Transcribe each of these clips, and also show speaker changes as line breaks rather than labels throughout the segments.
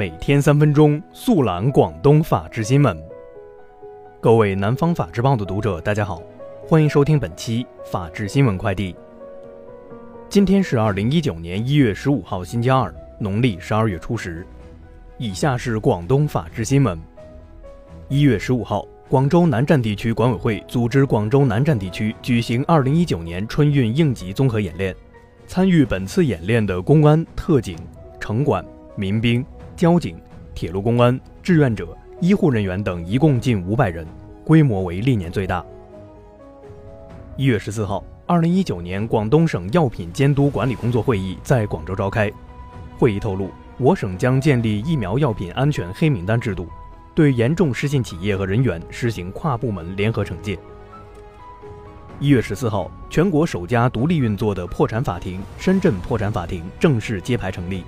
每天三分钟速览广东法治新闻。各位南方法制报的读者，大家好，欢迎收听本期法治新闻快递。今天是二零一九年一月十五号，星期二，农历十二月初十。以下是广东法治新闻。一月十五号，广州南站地区管委会组织广州南站地区举行二零一九年春运应急综合演练。参与本次演练的公安、特警、城管、民兵。交警、铁路公安、志愿者、医护人员等一共近五百人，规模为历年最大。一月十四号，二零一九年广东省药品监督管理工作会议在广州召开。会议透露，我省将建立疫苗药品安全黑名单制度，对严重失信企业和人员实行跨部门联合惩戒。一月十四号，全国首家独立运作的破产法庭——深圳破产法庭正式揭牌成立。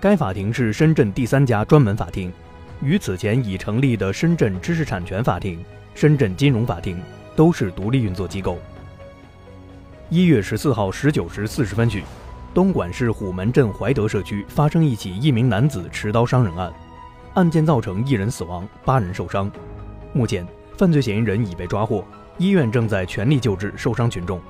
该法庭是深圳第三家专门法庭，与此前已成立的深圳知识产权法庭、深圳金融法庭都是独立运作机构。一月十四号十九时四十分许，东莞市虎门镇怀德社区发生一起一名男子持刀伤人案，案件造成一人死亡，八人受伤。目前，犯罪嫌疑人已被抓获，医院正在全力救治受伤群众。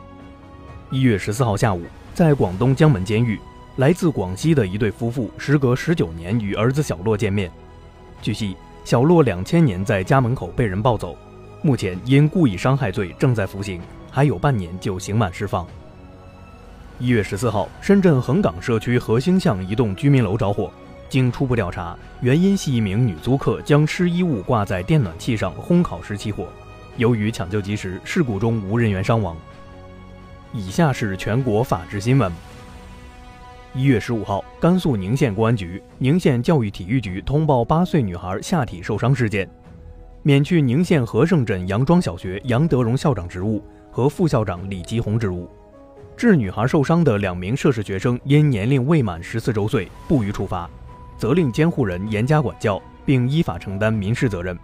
一月十四号下午，在广东江门监狱。来自广西的一对夫妇，时隔十九年与儿子小洛见面。据悉，小洛两千年在家门口被人抱走，目前因故意伤害罪正在服刑，还有半年就刑满释放。一月十四号，深圳横岗社区和兴巷一栋居民楼着火，经初步调查，原因系一名女租客将湿衣物挂在电暖器上烘烤时起火。由于抢救及时，事故中无人员伤亡。以下是全国法制新闻。一月十五号，甘肃宁县公安局、宁县教育体育局通报八岁女孩下体受伤事件，免去宁县和盛镇杨庄小学杨德荣校长职务和副校长李吉红职务。致女孩受伤的两名涉事学生因年龄未满十四周岁，不予处罚，责令监护人严加管教，并依法承担民事责任。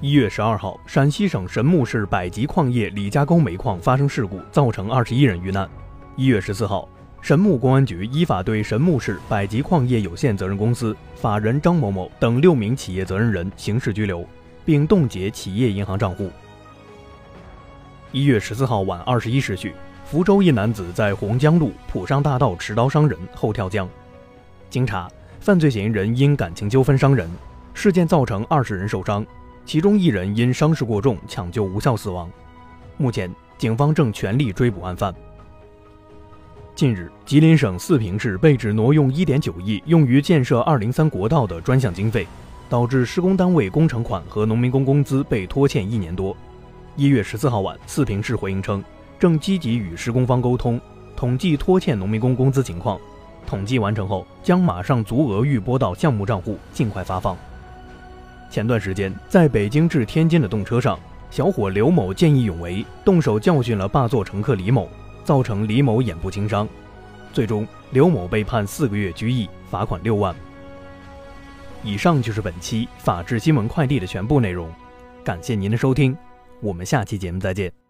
一月十二号，陕西省神木市百吉矿业李家沟煤矿发生事故，造成二十一人遇难。一月十四号。神木公安局依法对神木市百吉矿业有限责任公司法人张某某等六名企业责任人刑事拘留，并冻结企业银行账户。一月十四号晚二十一时许，福州一男子在洪江路浦上大道持刀伤人后跳江，经查，犯罪嫌疑人因感情纠纷伤人，事件造成二十人受伤，其中一人因伤势过重抢救无效死亡。目前，警方正全力追捕案犯。近日，吉林省四平市被指挪用1.9亿用于建设203国道的专项经费，导致施工单位工程款和农民工工资被拖欠一年多。一月十四号晚，四平市回应称，正积极与施工方沟通，统计拖欠农民工工资情况，统计完成后将马上足额预拨到项目账户，尽快发放。前段时间，在北京至天津的动车上，小伙刘某见义勇为，动手教训了霸座乘客李某。造成李某眼部轻伤，最终刘某被判四个月拘役，罚款六万。以上就是本期法治新闻快递的全部内容，感谢您的收听，我们下期节目再见。